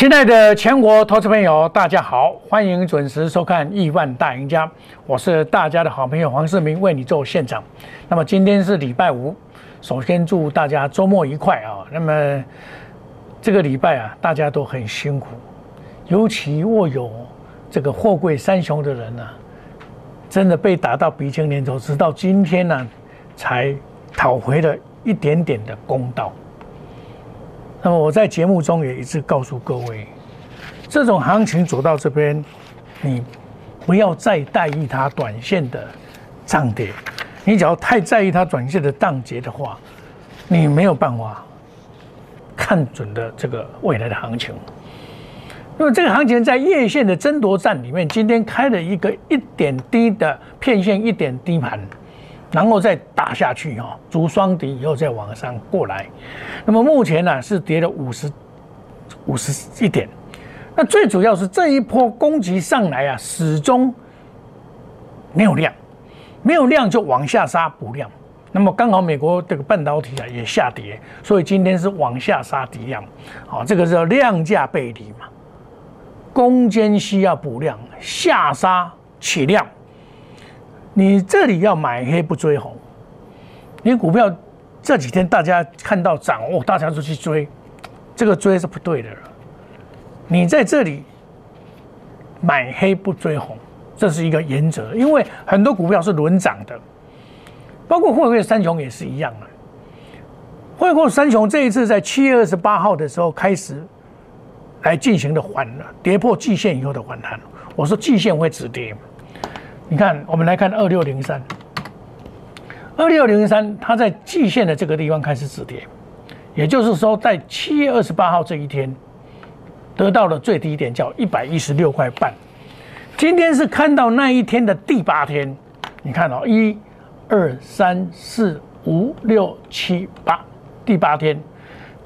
亲爱的全国投资朋友，大家好，欢迎准时收看《亿万大赢家》，我是大家的好朋友黄世明，为你做现场。那么今天是礼拜五，首先祝大家周末愉快啊！那么这个礼拜啊，大家都很辛苦，尤其握有这个货柜三雄的人呢、真的被打到鼻青脸肿，直到今天呢，才讨回了一点点的公道。那么我在节目中也一直告诉各位，这种行情走到这边，你不要再在意它短线的涨跌，你只要太在意它短线的涨跌的话，你没有办法看准的这个未来的行情。那么这个行情在月线的争夺战里面，今天开了一个一点低的片线，一点低盘。然后再打下去哈，足双底以后再往上过来，那么目前呢是跌了五十五十一点，那最主要是这一波攻击上来啊，始终没有量，没有量就往下杀补量，那么刚好美国这个半导体啊也下跌，所以今天是往下杀底量，好，这个叫量价背离嘛，攻坚需要补量，下杀起量。你这里要买黑不追红，你股票这几天大家看到涨哦，大家都去追，这个追是不对的了。你在这里买黑不追红，这是一个原则，因为很多股票是轮涨的，包括汇汇三雄也是一样的。汇汇三雄这一次在七月二十八号的时候开始来进行的缓了，跌破季线以后的反弹，我说季线会止跌。你看，我们来看二六零三，二六零三，它在季线的这个地方开始止跌，也就是说，在七月二十八号这一天，得到了最低点，叫一百一十六块半。今天是看到那一天的第八天，你看哦，一、二、三、四、五、六、七、八，第八天，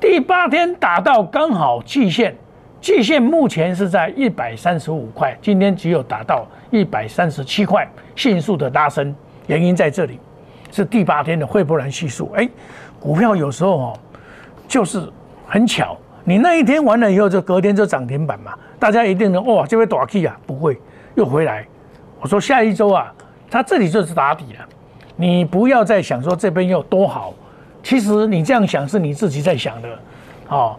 第八天打到刚好季线。季线目前是在一百三十五块，今天只有达到一百三十七块，迅速的拉升，原因在这里，是第八天的惠波兰系数。哎，股票有时候哦，就是很巧，你那一天完了以后，就隔天就涨停板嘛，大家一定能哇，这边短 K 啊，不会又回来。我说下一周啊，它这里就是打底了，你不要再想说这边有多好，其实你这样想是你自己在想的，哦。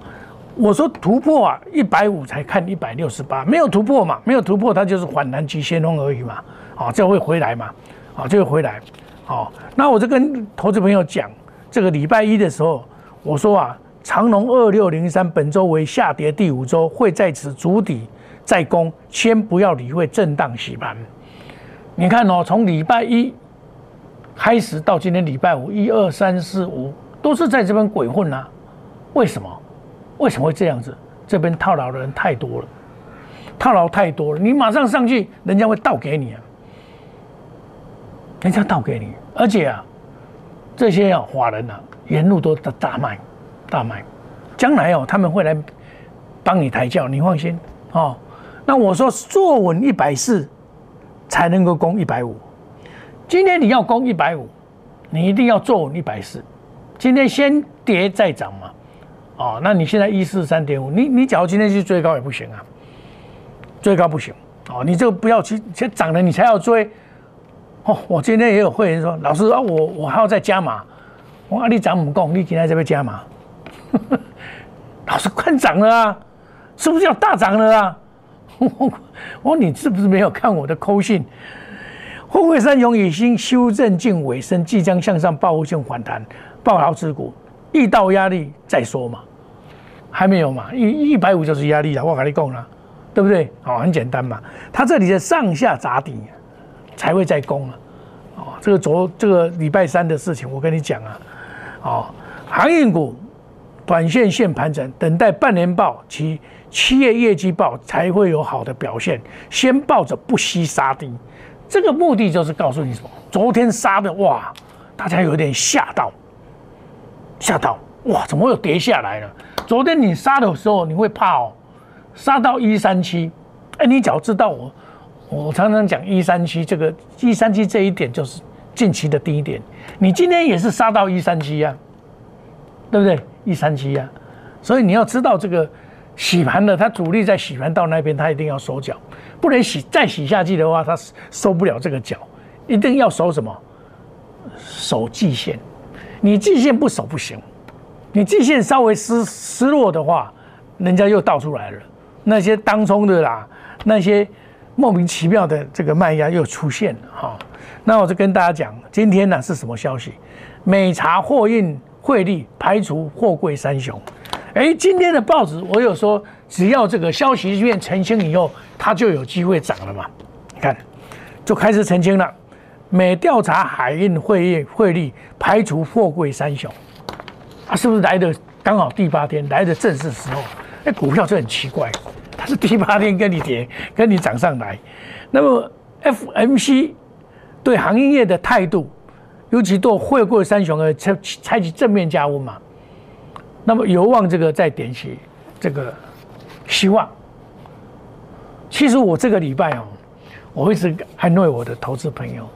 我说突破啊，一百五才看一百六十八，没有突破嘛，没有突破，它就是反弹急先锋而已嘛，啊，就会回来嘛，啊，就会回来，好，那我就跟投资朋友讲，这个礼拜一的时候，我说啊，长隆二六零三本周为下跌第五周，会在此筑底再攻，先不要理会震荡洗盘。你看哦，从礼拜一开始到今天礼拜五，一二三四五都是在这边鬼混啊，为什么？为什么会这样子？这边套牢的人太多了，套牢太多了，你马上上去，人家会倒给你啊，人家倒给你，而且啊，这些啊华人啊，沿路都大大卖，大卖，将来哦他们会来帮你抬轿，你放心哦。那我说坐稳一百四才能够攻一百五，今天你要攻一百五，你一定要坐稳一百四，今天先跌再涨嘛。哦，那你现在一四三点五，你你假如今天去追高也不行啊，追高不行哦，你这个不要去，先涨了你才要追。哦，我今天也有会员说，老师啊，我我还要再加码，我说你涨不够，你今天这边加码。老师快涨了啊，是不是要大涨了啊？我 说你是不是没有看我的扣信？沪汇三雄已经修正近尾声，即将向上报复性反弹，爆牢持股。遇到压力再说嘛，还没有嘛，一一百五就是压力了，我跟你讲了，对不对？哦，很简单嘛，它这里的上下砸底才会再攻啊，哦，这个昨这个礼拜三的事情我跟你讲啊，哦，航运股短线线盘整，等待半年报及七月业绩报才会有好的表现，先抱着不惜杀低，这个目的就是告诉你什么？昨天杀的哇，大家有点吓到。吓到哇！怎么又跌下来了？昨天你杀的时候你会怕哦，杀到一三七，哎，你只要知道我，我常常讲一三七这个一三七这一点就是近期的低点，你今天也是杀到一三七呀，对不对？一三七呀，所以你要知道这个洗盘的，它主力在洗盘到那边，它一定要收脚，不能洗再洗下去的话，它收不了这个脚，一定要守什么？守季线，你季线不守不行，你季线稍微失失落的话，人家又倒出来了，那些当冲的啦，那些莫名其妙的这个卖压又出现了哈。那我就跟大家讲，今天呢是什么消息？美茶货运汇率排除货柜三雄。哎，今天的报纸我有说，只要这个消息面澄清以后，它就有机会涨了嘛？你看，就开始澄清了。每调查海运汇运汇率排除货柜三雄，啊，是不是来的刚好第八天来的正是时候？那，股票就很奇怪，它是第八天跟你跌，跟你涨上来。那么 FMC 对行业的态度，尤其对货柜三雄而采采取正面加温嘛？那么有望这个再点起这个希望。其实我这个礼拜哦，我一直安慰我的投资朋友，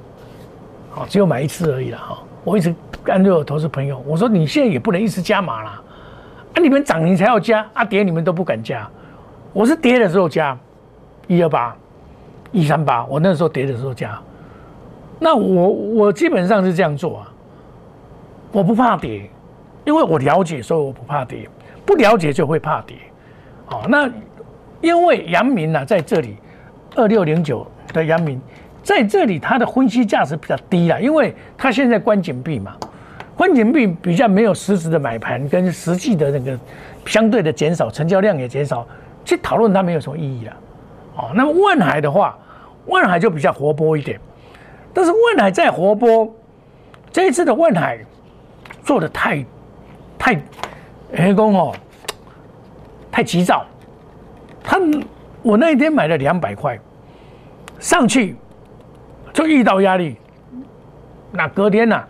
好，只有买一次而已了哈。我一直安慰我投资朋友，我说你现在也不能一直加码啦，啊，你们涨你才要加，啊跌你们都不敢加。我是跌的时候加一二八、一三八，我那时候跌的时候加。那我我基本上是这样做啊，我不怕跌。因为我了解，所以我不怕跌；不了解就会怕跌。好，那因为阳明呢在这里，二六零九的阳明在这里，它的分析价值比较低了，因为它现在关紧闭嘛，关紧闭比较没有实质的买盘跟实际的那个相对的减少，成交量也减少，去讨论它没有什么意义了。哦，那么万海的话，万海就比较活泼一点，但是万海再活泼，这一次的万海做的太。太，员工哦，太急躁。他我那一天买了两百块，上去就遇到压力，那隔天呢，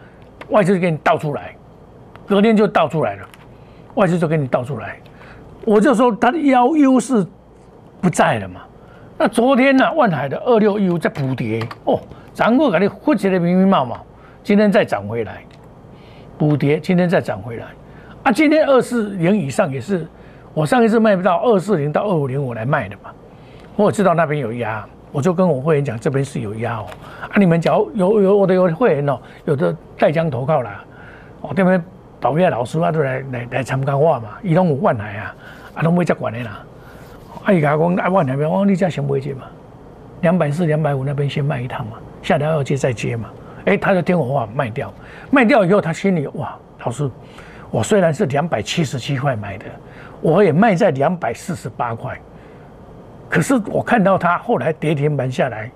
外资就给你倒出来，隔天就倒出来了，外资就给你倒出来，我就说它的优优势不在了嘛。那昨天呢，万海的二六一五在补跌哦，涨过感觉混起来明明冒冒，今天再涨回来，补跌，今天再涨回来。啊，今天二四零以上也是，我上一次卖不到二四零到二五零我来卖的嘛，我知道那边有压，我就跟我会员讲这边是有压哦。啊，你们只要有有我的有会员哦，有的带江投靠啦，哦这边导业老师啊都来来来参加我嘛，伊拢有万海啊，啊拢没接管的啦。啊，伊讲啊万海边，我讲你家先不会接嘛，两百四两百五那边先卖一趟嘛，下条要接再接嘛。哎，他就听我话卖掉，卖掉以后他心里哇，老师。我虽然是两百七十七块买的，我也卖在两百四十八块。可是我看到它后来跌停板下来，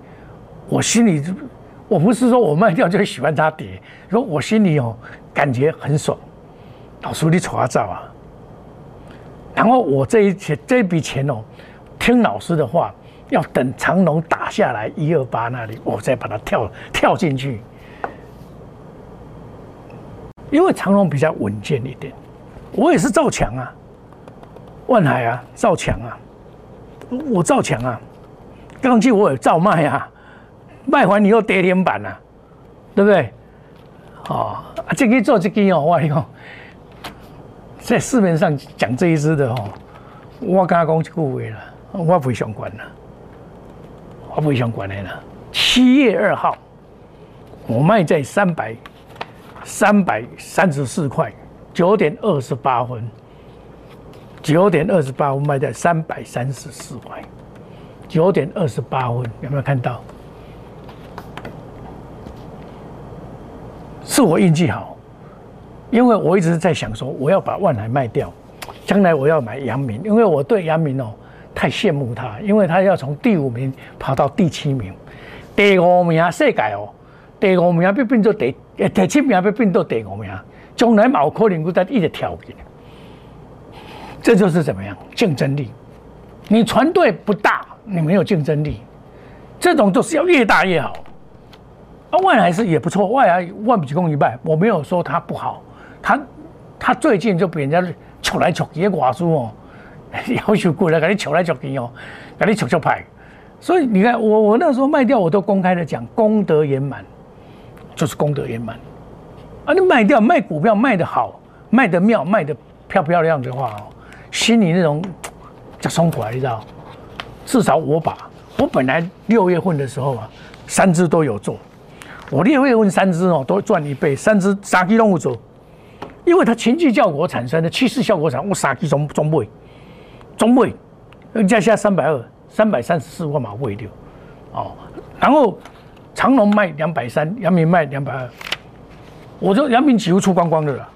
我心里我不是说我卖掉就喜欢它跌，说我心里哦感觉很爽。老叔你瞅下照啊！然后我这一钱这笔钱哦，听老师的话，要等长龙打下来一二八那里，我再把它跳跳进去。因为长隆比较稳健一点，我也是造强啊，万海啊造强啊，我造强啊，钢筋我也造卖啊，卖完你又跌停板啊，对不对？哦，这个做这个哦，我讲，在市面上讲这一支的哦，我跟他讲就句话了，我不相关了，我不相关的了。七月二号，我卖在三百。三百三十四块，九点二十八分，九点二十八分卖在三百三十四块，九点二十八分有没有看到？是我运气好，因为我一直在想说，我要把万海卖掉，将来我要买阳明，因为我对阳明哦太羡慕他，因为他要从第五名跑到第七名，第五名世界哦。第五名要变做第，第七名要变做第五名，将来冇可能会再一直跳起来。这就是怎么样竞争力？你团队不大，你没有竞争力，这种就是要越大越好。啊，万来是也不错，万来万比公一败，我没有说他不好，他他最近就被人家抢来抢去，寡叔哦，要求过来给你抢来抢去哦，给你抢抢牌。所以你看，我我那时候卖掉，我都公开的讲，功德圆满。就是功德圆满，啊，你卖掉卖股票卖的好，卖的妙，卖的漂漂亮的话哦，心里那种就松快，你知道？至少我把我本来六月份的时候啊，三只都有做，我六月份三只哦都赚一倍，三只三基动物做，因为它情绪效果产生的气势效果产，我三基中中位，中位，加下三百二，三百三十四万马位六，哦，然后长隆卖两百三，阳明卖两百二，我就阳明几乎出光光的了，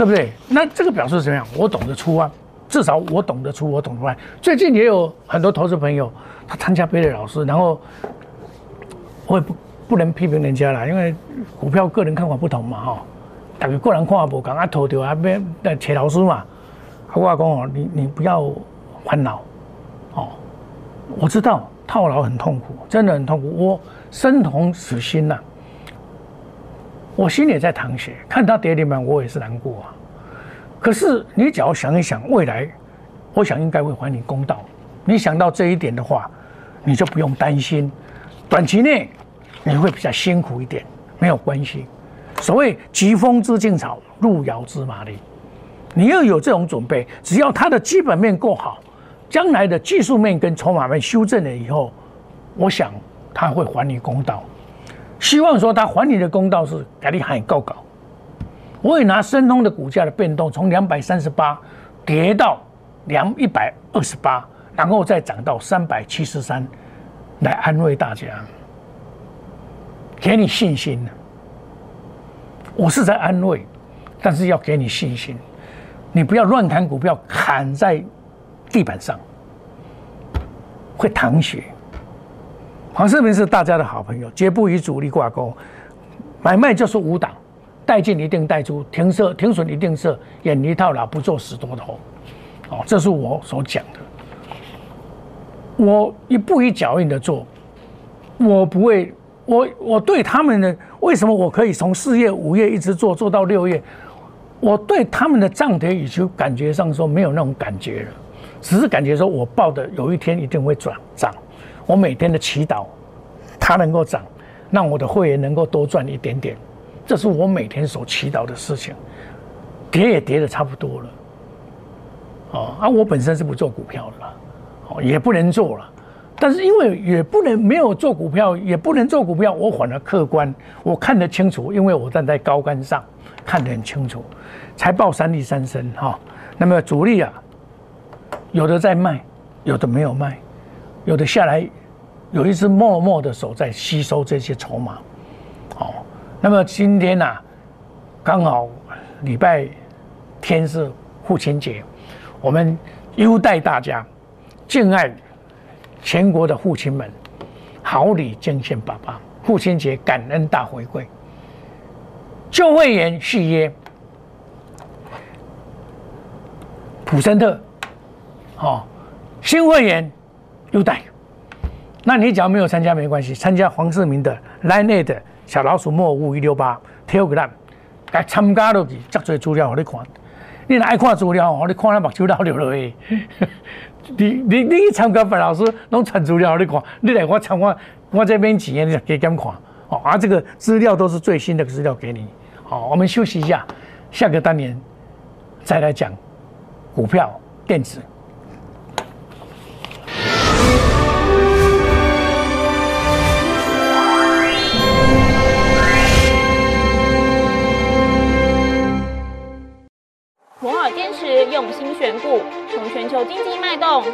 对不对？那这个表示怎么样？我懂得出啊。至少我懂得出，我懂得卖。最近也有很多投资朋友，他参加贝类老师，然后我也不不能批评人家啦，因为股票个人看法不同嘛，哈。大家个人看法不同，啊，投掉啊，别来找老师嘛。我讲哦，你你不要烦恼，哦，我知道套牢很痛苦，真的很痛苦，我生同死心呐。我心里也在淌血，看他跌停板，我也是难过啊。可是你只要想一想未来，我想应该会还你公道。你想到这一点的话，你就不用担心，短期内你会比较辛苦一点，没有关系。所谓疾风知劲草，路遥知马力，你要有这种准备。只要它的基本面够好，将来的技术面跟筹码面修正了以后，我想他会还你公道。希望说他还你的公道是给你喊高高。我也拿申通的股价的变动，从两百三十八跌到两一百二十八，然后再涨到三百七十三，来安慰大家，给你信心。我是在安慰，但是要给你信心，你不要乱砍股票，砍在地板上会淌血。黄世明是大家的好朋友，绝不与主力挂钩，买卖就是五档。带进一定带出，停设停损一定设，远离套牢，不做死多头。哦，这是我所讲的。我一步一脚印的做，我不会，我我对他们的，为什么我可以从四月、五月一直做做到六月？我对他们的涨跌已经感觉上说没有那种感觉了，只是感觉说我报的有一天一定会涨涨。我每天的祈祷，它能够涨，让我的会员能够多赚一点点。这是我每天所祈祷的事情，跌也跌的差不多了，哦，啊，我本身是不做股票的，哦，也不能做了，但是因为也不能没有做股票，也不能做股票，我反而客观，我看得清楚，因为我站在高杆上，看得很清楚，才报三利三升哈。那么主力啊，有的在卖，有的没有卖，有的下来，有一只默默的手在吸收这些筹码，哦。那么今天呢，刚好礼拜天是父亲节，我们优待大家，敬爱全国的父亲们，好礼敬献爸爸，父亲节感恩大回馈，旧会员续约，普森特，哦，新会员优待，那你只要没有参加没关系，参加黄世明的 Line 的。小老鼠莫五一六八，Telegram，该参加落去，足多资料给你看。你爱看资料，我你看了目睭流流去。你你你去参加白老师，拢传资料给你看。你来我参我我这边钱，你给点看。哦，啊，这个资料都是最新的资料给你。好，我们休息一下，下个单元再来讲股票电子。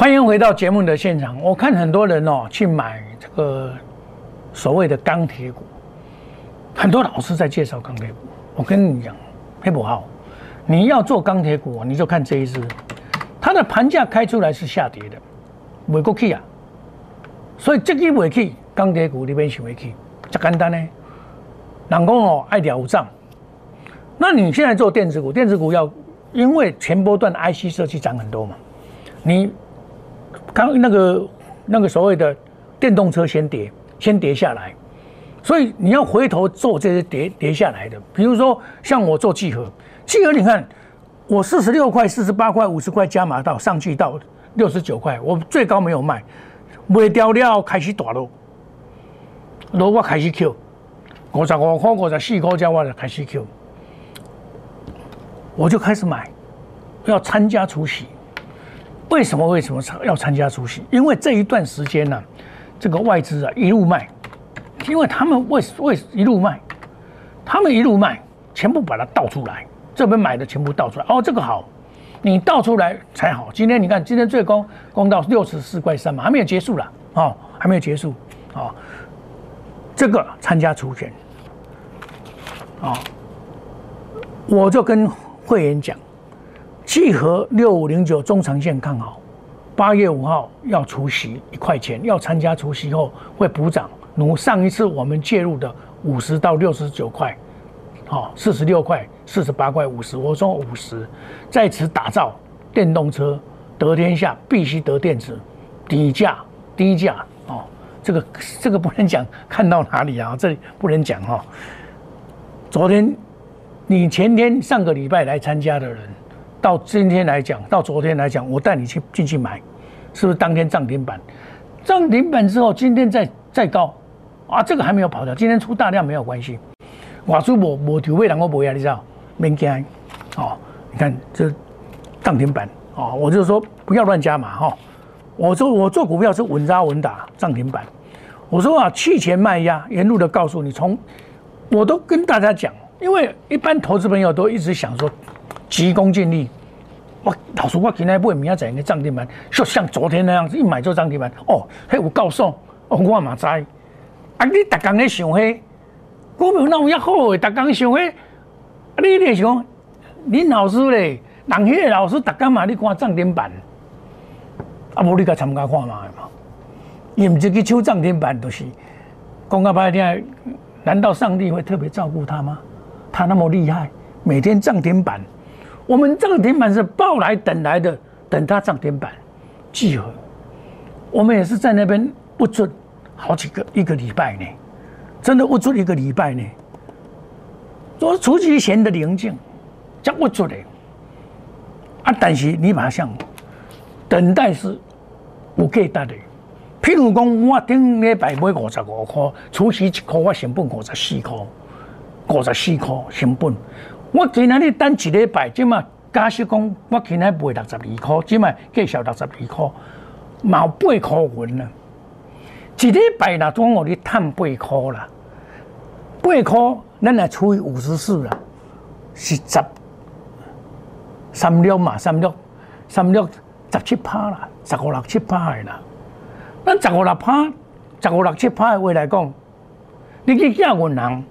欢迎回到节目的现场。我看很多人哦去买这个所谓的钢铁股，很多老师在介绍钢铁股。我跟你讲，黑不好，你要做钢铁股，你就看这一只，它的盘价开出来是下跌的，未过去啊。所以这个未去钢铁股里面想未去，这简单呢。人讲哦爱了账，那你现在做电子股，电子股要因为前波段 IC 设计涨很多嘛，你。刚那个那个所谓的电动车先跌，先跌下来，所以你要回头做这些跌跌下来的，比如说像我做聚合，聚合你看我四十六块、四十八块、五十块加码到上去到六十九块，我最高没有卖，卖掉了开始大落，落我开始 Q，五十五块、五十四块加我就开始 Q，我就开始买，要参加除夕。为什么？为什么要参加除息？因为这一段时间呢，这个外资啊一路卖，因为他们为为一路卖，他们一路卖，全部把它倒出来，这边买的全部倒出来。哦，这个好，你倒出来才好。今天你看，今天最高攻到六十四块三嘛，还没有结束了哦，还没有结束哦。这个参加除权，啊，我就跟会员讲。契合六五零九中长线看好，八月五号要除息一块钱，要参加除息后会补涨，如上一次我们介入的五十到六十九块，好四十六块、四十八块、五十，我说五十，在此打造电动车得天下，必须得电子，低价低价哦，这个这个不能讲，看到哪里啊？这里不能讲哈。昨天你前天上个礼拜来参加的人。到今天来讲，到昨天来讲，我带你去进去买，是不是当天涨停板？涨停板之后，今天再再高，啊，这个还没有跑掉。今天出大量没有关系，我说我我调位人我不要，你知道？免惊，哦，你看这涨停板，哦，我就说不要乱加码哈。我说我做股票是稳扎稳打，涨停板。我说啊，去前卖压，沿路的告诉你，从我都跟大家讲，因为一般投资朋友都一直想说。急功近利，我老师，我今天买明仔载个涨停板，就像昨天那样子，一买就涨停板。哦，嘿，有告诉，哦，我嘛知。啊，你逐工咧想嘿，股票哪有遐好诶？逐工想嘿，啊，你咧想，恁老师咧，人迄个老师逐工嘛咧看涨停板，啊，无你甲参加看嘛？伊毋是去抽涨停板，就是讲个白听，难道上帝会特别照顾他吗？他那么厉害，每天涨停板。我们涨停板是抱来等来的，等它涨停板集合。我们也是在那边不准好几个一个礼拜呢，真的不准一个礼拜呢。做除夕前的宁静，叫不准的。啊，但是你马上等待是有价值的。譬如讲，我顶礼拜买五十五块，除夕一块我成本五十四块，五十四块成本。我今仔日等一礼拜，即嘛假设讲我今仔卖六十二块，即嘛计销六十二块，毛八块银啊！一礼拜啦，总我你赚八块啦，八块咱来除以五十四啦，是十三六嘛，三六三六十七趴啦，十五六七趴的啦。咱十五六趴，十五六七趴的话来讲，你去叫银行。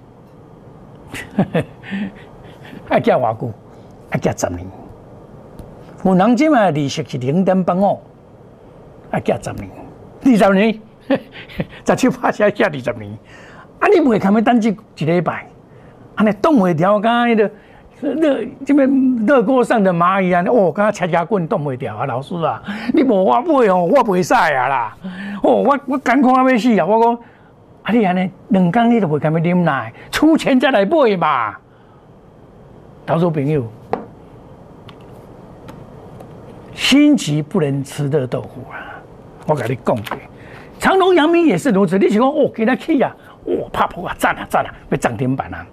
爱加偌久？爱加十年。有人即卖利息是零点八五，爱加十年。二十年，十七八下加二十年。啊，你袂堪要等一一礼拜？安尼冻袂调，甲迄个热即边热锅上的蚂蚁啊！哦，甲切牙棍冻袂调啊！老师啊，你无我买哦，我袂使啊啦！哦，我我艰苦啊要死啊！我讲，啊你安尼两工你都袂堪要啉奶，出钱再来买嘛。投资朋友，心急不能吃热豆腐啊！我跟你讲，长隆、阳明也是如此。你想讲哦，给他去啊，哦，怕破啊，赞啊赞啊，要涨停板啊！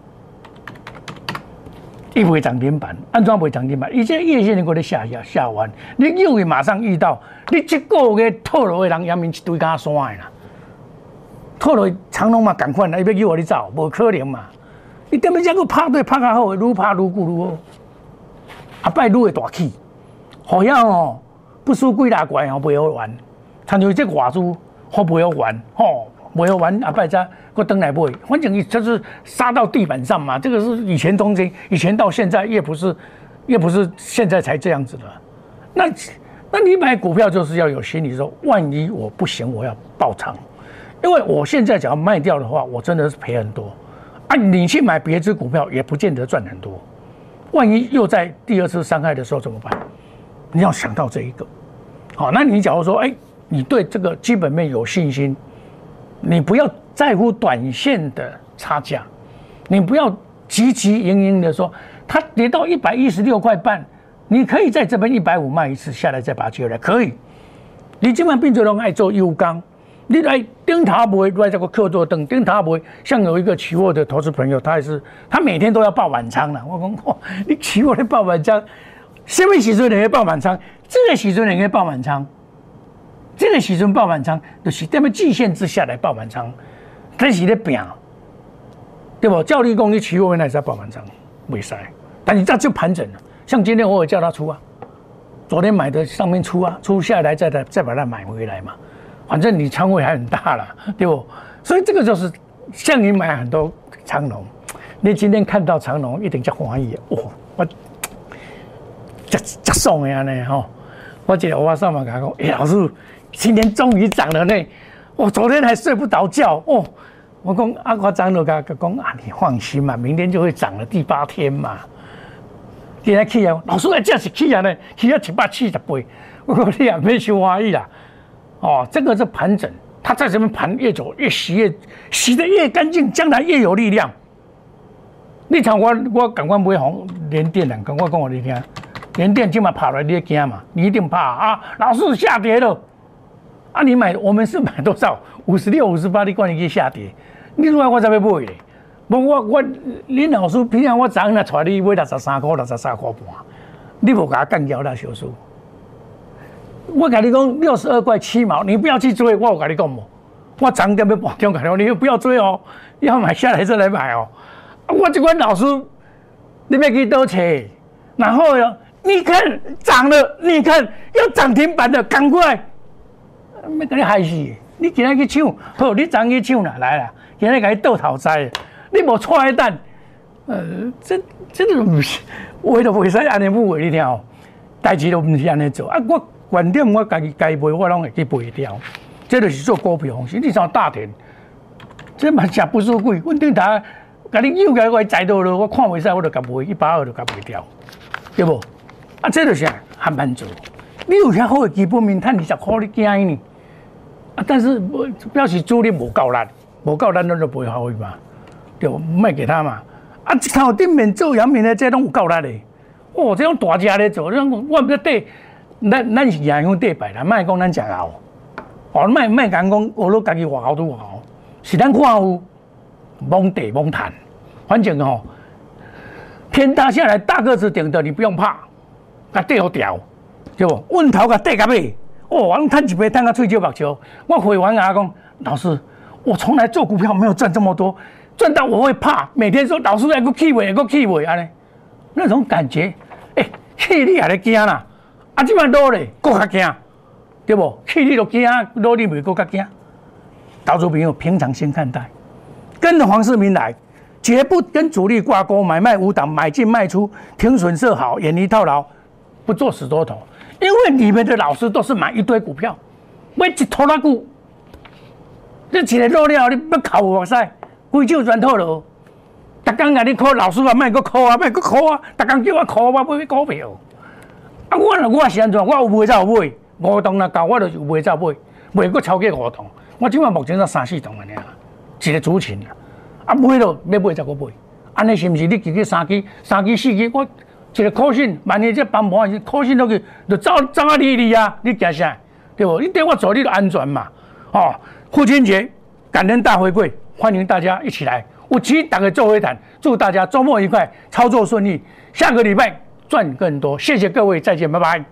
一会涨停板，安怎会涨停板？以前夜线你过来下下下完，你又会马上遇到，你一个月套牢的人，阳明一堆加山的啦，套牢长隆嘛，赶快来，伊要叫我你走，无可能嘛。你根本讲个拍对拍较好，愈拍愈久愈好，阿拜愈会大气，好像哦，不输几大怪哦，袂好玩。参像这外资，好袂好玩，吼，袂好玩。阿拜再我登来买，反正就是杀到地板上嘛。这个是以前东京，以前到现在也不是，也不是现在才这样子的。那那你买股票就是要有心理，说万一我不行，我要爆仓。因为我现在只要卖掉的话，我真的是赔很多。啊，你去买别只股票也不见得赚很多。万一又在第二次伤害的时候怎么办？你要想到这一个。好，那你假如说，哎，你对这个基本面有信心，你不要在乎短线的差价，你不要急急营营的说，它跌到一百一十六块半，你可以在这边一百五卖一次下来再把它接回来，可以。你今晚并最拢爱做优钢。你来盯他不会来这个客座等盯他不会像有一个期货的投资朋友，他也是他每天都要报满仓了。我讲哇，你期货的报满仓，什么时阵你会报满仓？这个时阵你会报满仓，这个时阵报满仓就是在么季线之下来报满仓，这是咧拼，对不？教你讲你期货原来在报满仓，未使，但是这就盘整了。像今天我也叫他出啊，昨天买的上面出啊，出下来再再再把它买回来嘛。反正你仓位还很大了，对不？所以这个就是像你买很多长龙，你今天看到长龙一定叫欢喜哦，我这这送呀呢哈！我记得我上网讲讲，哎，老师今天终于涨了呢，我昨天还睡不着觉哦。我讲阿夸张了，讲讲啊，你放心嘛，明天就会涨了第八天嘛。今天去啊，老师啊，这是去啊呢，去啊七八七十倍，我讲你也没收欢喜啦。哦，这个是盘整，它在这边盘越走越洗，越洗得越干净，将来越有力量。你场我我赶快不会红连电了，赶快跟我你听，连电今晚跑来你也惊嘛？你一定怕啊！老是下跌了，啊，你买我们是买多少？五十六、五十八，你管你去下跌，你如果我才要买的。不我我林老师平常我早上来带你买六十三块、六十三块半，你无给他干掉那小数。我跟你讲，六十二块七毛，你不要去追。我跟你讲么？我涨点要保中看你不要追哦，要买下来再来买哦。我这款老师，你别去多切。然后哟，你看涨了，你看要涨停板的，赶快，没跟你害死。你今天去抢，好，你涨去抢啦，来啦，今天给你倒头栽，你无错一单，呃，这这个不是，为了为啥安尼不为你听哦？代志都不是安尼做啊，我。观点我家己该背，我拢会去背掉。这就是做股票方式。你像大田，这嘛食不输贵。稳定台，甲你又个我载到了，我看袂使，我就甲卖一百二就甲卖掉，对无？啊，这就是还蛮做。你有遐好的基本面，赚二十块你惊呢？啊，但是表示主力无够力，无够力咱就背好伊嘛，对不？卖给他嘛。啊，一头顶面做阳明的，这拢有够力的。哦，这种大只的做，这种我唔知对。咱咱是也用对白啦，卖讲咱食熬，哦，卖卖讲讲我都家己活好都活好，是咱看有蒙地蒙谈，反正哦，天塌下来大个子顶着你不用怕，甲底好调，对不？问头甲底甲尾，哦，我拢赚一杯，赚到嘴角目球。我会员阿讲，老师，我从来做股票没有赚这么多，赚到我会怕，每天说老师来个气尾，个气尾安尼，那种感觉，哎，气你还咧惊啦。啊，即摆多咧，更较惊，对不？去你都惊，努力袂更较惊。投资朋友平常心看待，跟着黄世明来，绝不跟主力挂钩，买卖无档，买进卖出，停损设好，远离套牢，不做死多头。因为你们的老师都是买一堆股票，买一拖拉股，你一个落了，你要考我噻，规手全套了。逐工甲你考老师啊，卖个考啊，卖个考啊，逐工叫我考啊，买股票。啊，我我是安怎？我有买才有买，五栋那搞，我就有买才买，买过超过五栋。我即晚目前才三四栋安尼啊，一个主群啊。啊，买了要买才个买，安尼是毋是？你自己三支、三支、四支，我一个可信，万一这帮忙可信落去，就走走啊哩哩啊，你惊啥？对不？你对我做你就安全嘛。哦，父亲节感恩大回馈，欢迎大家一起来。我期打个周会谈，祝大家周末愉快，操作顺利。下个礼拜。赚更多，谢谢各位，再见，拜拜。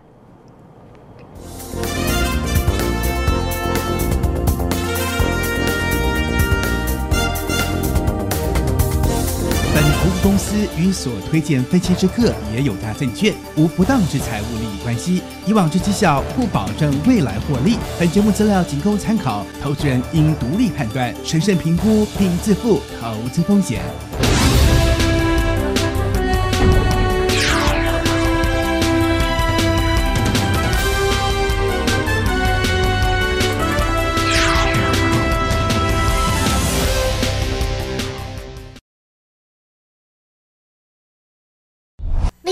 本投资公司。与所推荐分期之客也有价证券无不当之财务利益关系，以往之绩效不保证未来获利。本节目资料仅供参考，投资人应独立判断、审慎评估并自负投资风险。